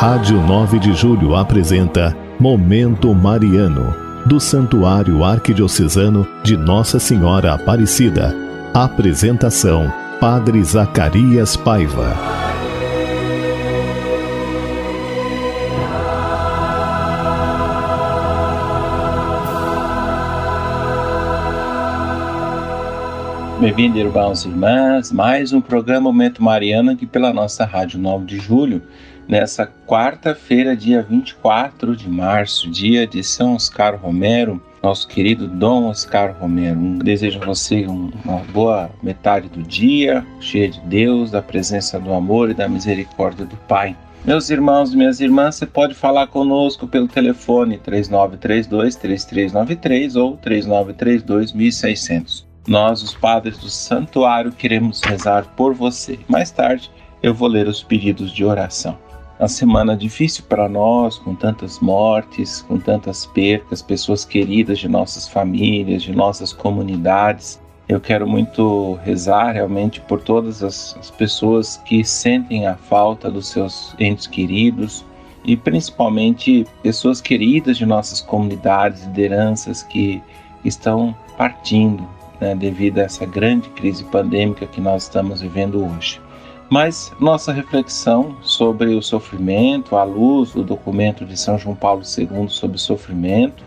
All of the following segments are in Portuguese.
Rádio 9 de Julho apresenta Momento Mariano, do Santuário Arquidiocesano de Nossa Senhora Aparecida. Apresentação: Padre Zacarias Paiva. Bem-vindo, irmãos e irmãs, mais um programa Momento Mariano aqui pela nossa Rádio 9 de Julho, nessa quarta-feira, dia 24 de março, dia de São Oscar Romero, nosso querido Dom Oscar Romero. Um, desejo a você uma boa metade do dia, cheia de Deus, da presença do amor e da misericórdia do Pai. Meus irmãos e minhas irmãs, você pode falar conosco pelo telefone 3932-3393 ou 3932-1600. Nós, os padres do santuário, queremos rezar por você. Mais tarde eu vou ler os pedidos de oração. Uma semana difícil para nós, com tantas mortes, com tantas percas, pessoas queridas de nossas famílias, de nossas comunidades. Eu quero muito rezar realmente por todas as, as pessoas que sentem a falta dos seus entes queridos e principalmente pessoas queridas de nossas comunidades, lideranças que estão partindo, né, devido a essa grande crise pandêmica que nós estamos vivendo hoje. Mas nossa reflexão sobre o sofrimento, à luz do documento de São João Paulo II sobre sofrimento,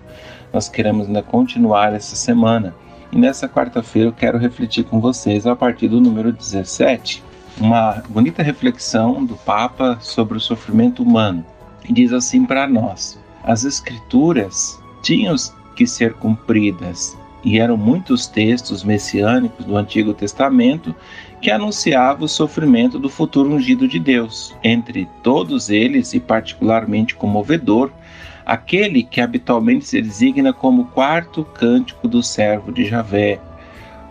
nós queremos ainda continuar essa semana. E nessa quarta-feira eu quero refletir com vocês a partir do número 17, uma bonita reflexão do Papa sobre o sofrimento humano. E diz assim para nós: as Escrituras tinham que ser cumpridas e eram muitos textos messiânicos do Antigo Testamento que anunciavam o sofrimento do futuro ungido de Deus. Entre todos eles, e particularmente comovedor, aquele que habitualmente se designa como quarto cântico do servo de Javé,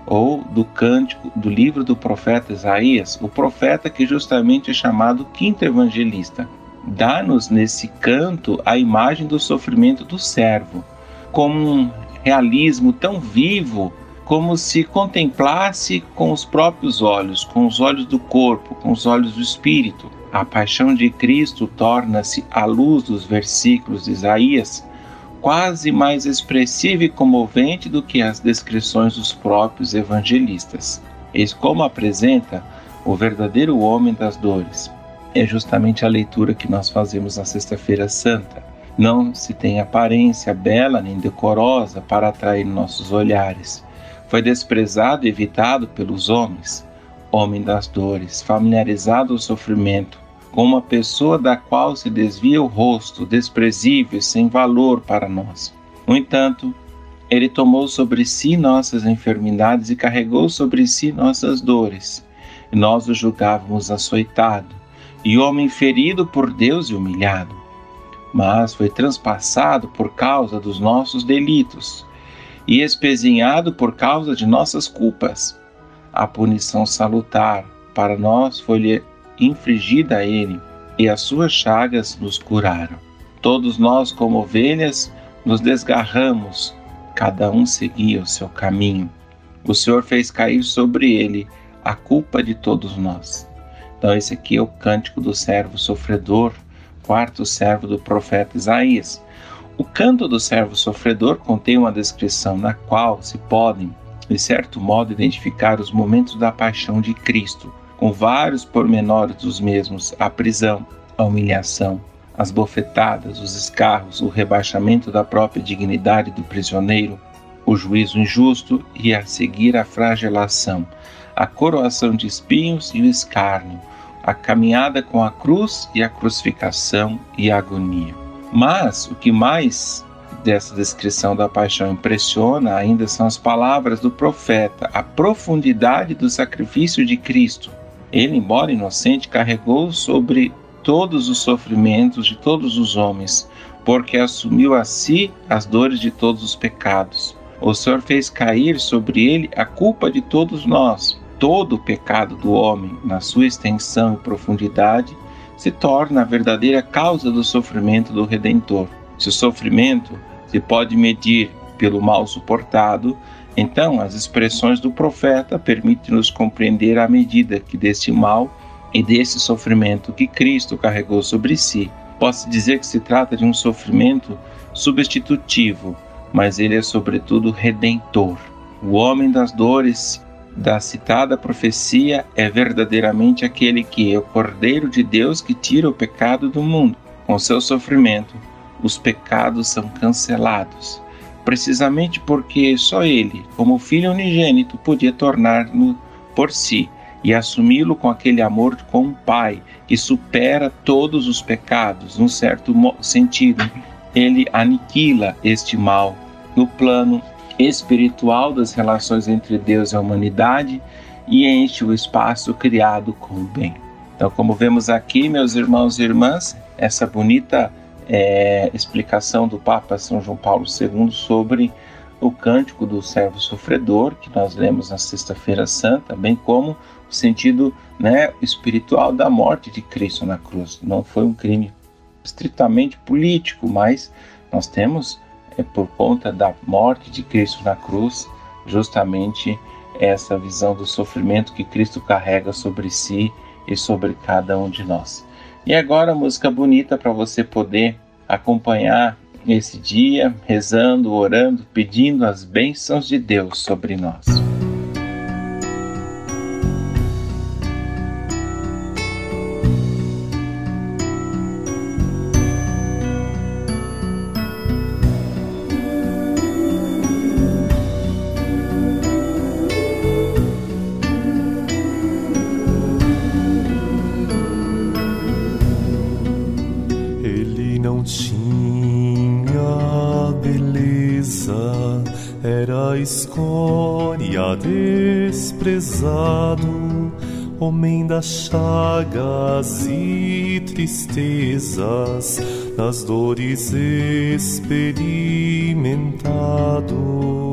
ou do cântico do livro do profeta Isaías, o profeta que justamente é chamado quinto evangelista. Dá-nos nesse canto a imagem do sofrimento do servo, como um realismo tão vivo como se contemplasse com os próprios olhos, com os olhos do corpo, com os olhos do espírito. A paixão de Cristo torna-se, à luz dos versículos de Isaías, quase mais expressiva e comovente do que as descrições dos próprios evangelistas. Eis como apresenta o verdadeiro homem das dores. É justamente a leitura que nós fazemos na Sexta-feira Santa. Não se tem aparência bela nem decorosa para atrair nossos olhares. Foi desprezado e evitado pelos homens, homem das dores, familiarizado ao sofrimento, com uma pessoa da qual se desvia o rosto, desprezível e sem valor para nós. No entanto, ele tomou sobre si nossas enfermidades e carregou sobre si nossas dores. E nós o julgávamos açoitado, e homem ferido por Deus e humilhado mas foi transpassado por causa dos nossos delitos e espezinhado por causa de nossas culpas. A punição salutar para nós foi-lhe infligida a ele, e as suas chagas nos curaram. Todos nós, como ovelhas, nos desgarramos, cada um seguia o seu caminho. O Senhor fez cair sobre ele a culpa de todos nós. Então, esse aqui é o cântico do servo sofredor quarto servo do profeta Isaías. O canto do servo sofredor contém uma descrição na qual se podem, de certo modo, identificar os momentos da paixão de Cristo, com vários pormenores dos mesmos: a prisão, a humilhação, as bofetadas, os escarros, o rebaixamento da própria dignidade do prisioneiro, o juízo injusto e a seguir a flagelação, a coroação de espinhos e o escárnio, a caminhada com a cruz e a crucificação e a agonia. Mas o que mais dessa descrição da paixão impressiona ainda são as palavras do profeta, a profundidade do sacrifício de Cristo. Ele, embora inocente, carregou sobre todos os sofrimentos de todos os homens, porque assumiu a si as dores de todos os pecados. O Senhor fez cair sobre ele a culpa de todos nós, todo o pecado do homem, na sua extensão e profundidade, se torna a verdadeira causa do sofrimento do Redentor. Se o sofrimento se pode medir pelo mal suportado, então as expressões do profeta permitem-nos compreender a medida que deste mal e desse sofrimento que Cristo carregou sobre si Posso dizer que se trata de um sofrimento substitutivo, mas ele é sobretudo redentor. O homem das dores da citada profecia é verdadeiramente aquele que é o Cordeiro de Deus que tira o pecado do mundo. Com seu sofrimento, os pecados são cancelados, precisamente porque só ele, como filho unigênito, podia tornar-no por si e assumi-lo com aquele amor com o Pai que supera todos os pecados, num certo sentido. Ele aniquila este mal no plano espiritual das relações entre Deus e a humanidade e enche o espaço criado com o bem. Então, como vemos aqui, meus irmãos e irmãs, essa bonita é, explicação do Papa São João Paulo II sobre o cântico do servo sofredor, que nós lemos na Sexta-feira Santa, bem como o sentido né, espiritual da morte de Cristo na cruz. Não foi um crime estritamente político, mas nós temos, é, por conta da morte de Cristo na cruz, justamente essa visão do sofrimento que Cristo carrega sobre si e sobre cada um de nós. E agora, música bonita para você poder acompanhar esse dia, rezando, orando, pedindo as bênçãos de Deus sobre nós. Escória desprezado, homem das chagas e tristezas, nas dores experimentado.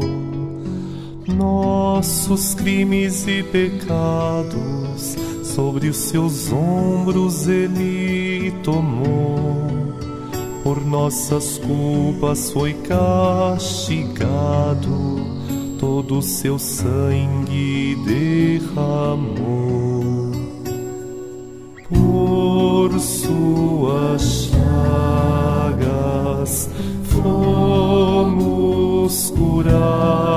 Nossos crimes e pecados sobre os seus ombros ele tomou por nossas culpas foi castigado, todo seu sangue derramou. Por suas chagas fomos curados,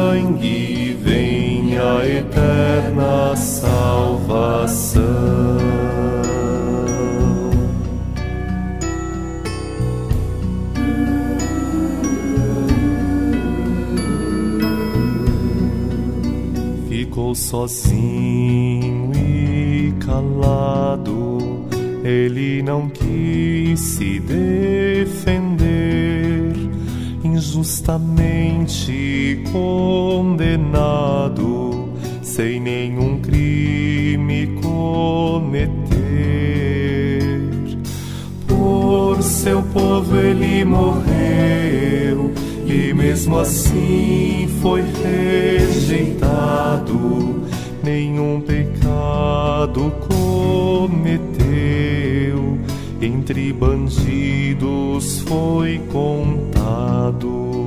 sangue vem a eterna salvação. Ficou sozinho e calado ele não quis se defender, injustamente condenado, sem nenhum crime cometer. Por seu povo ele morreu, e mesmo assim foi rejeitado, nenhum pecado cometeu entre bandidos foi contado por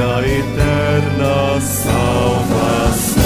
vem a eterna salvação.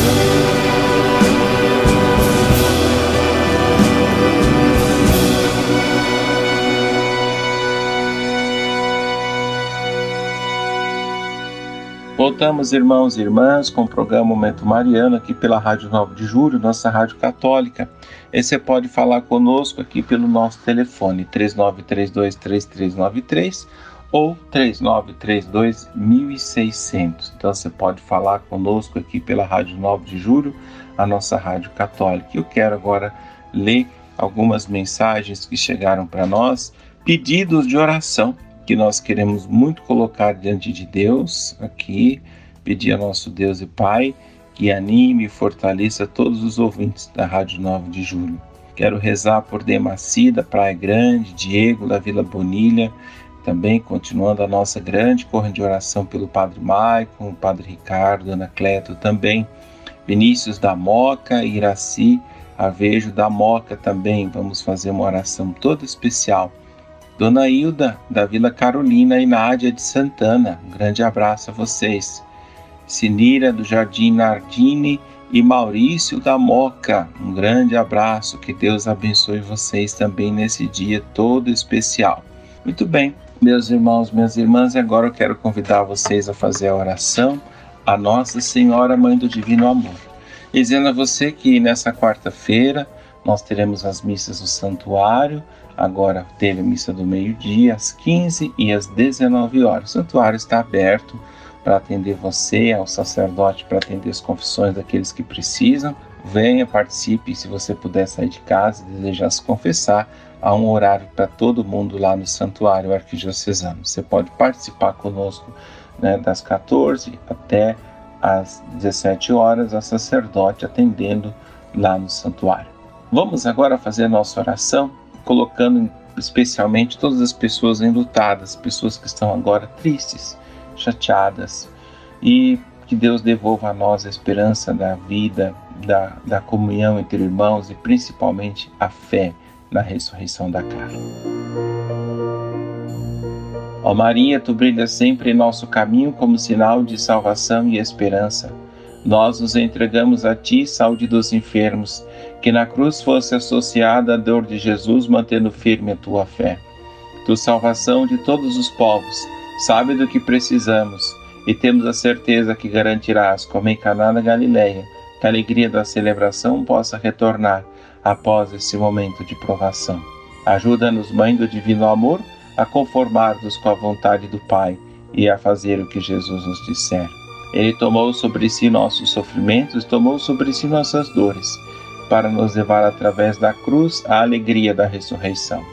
Voltamos, irmãos e irmãs, com o programa Momento Mariano aqui pela Rádio 9 de Julho, nossa rádio católica. E você pode falar conosco aqui pelo nosso telefone 39323393 ou 3932-1600. Então você pode falar conosco aqui pela Rádio 9 de Julho, a nossa rádio católica. Eu quero agora ler algumas mensagens que chegaram para nós, pedidos de oração que nós queremos muito colocar diante de Deus aqui, pedir a nosso Deus e Pai que anime e fortaleça todos os ouvintes da Rádio 9 de Julho. Quero rezar por Demaci da Praia Grande, Diego da Vila Bonilha, também continuando a nossa grande corrente de oração pelo Padre Maicon, Padre Ricardo, Ana Cleto também, Vinícius da Moca, Iraci, Avejo da Moca também. Vamos fazer uma oração toda especial Dona Hilda, da Vila Carolina e Nádia de Santana. Um grande abraço a vocês. Sinira, do Jardim Nardini e Maurício da Moca. Um grande abraço. Que Deus abençoe vocês também nesse dia todo especial. Muito bem, meus irmãos, minhas irmãs, e agora eu quero convidar vocês a fazer a oração a Nossa Senhora, Mãe do Divino Amor. Dizendo a você que nessa quarta-feira nós teremos as missas do santuário Agora teve a missa do meio-dia, às 15 e às 19 horas. O santuário está aberto para atender você, ao sacerdote para atender as confissões daqueles que precisam. Venha, participe. Se você puder sair de casa e desejar se confessar, há um horário para todo mundo lá no santuário arquidiocesano. Você pode participar conosco né, das 14 até às 17 horas, a sacerdote atendendo lá no santuário. Vamos agora fazer nossa oração colocando especialmente todas as pessoas enlutadas, pessoas que estão agora tristes, chateadas, e que Deus devolva a nós a esperança da vida, da, da comunhão entre irmãos e principalmente a fé na ressurreição da carne. Ó Maria, tu brilhas sempre em nosso caminho como sinal de salvação e esperança. Nós nos entregamos a ti, saúde dos enfermos que na cruz fosse associada a dor de Jesus, mantendo firme a tua fé. Tu, salvação de todos os povos, sabe do que precisamos e temos a certeza que garantirás, como em Caná da Galileia, que a alegria da celebração possa retornar após esse momento de provação. Ajuda-nos, Mãe do Divino Amor, a conformar-nos com a vontade do Pai e a fazer o que Jesus nos disser. Ele tomou sobre si nossos sofrimentos, tomou sobre si nossas dores para nos levar através da cruz à alegria da ressurreição.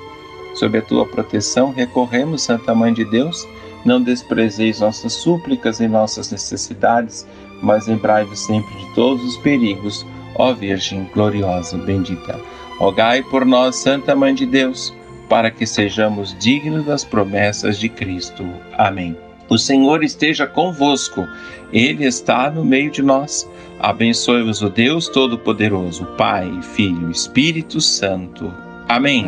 Sob a tua proteção recorremos, Santa Mãe de Deus, não desprezeis nossas súplicas e nossas necessidades, mas lembrai-vos sempre de todos os perigos, ó Virgem gloriosa bendita. Rogai por nós, Santa Mãe de Deus, para que sejamos dignos das promessas de Cristo. Amém. O Senhor esteja convosco, Ele está no meio de nós. Abençoe-vos o Deus Todo-Poderoso, Pai, Filho Espírito Santo. Amém.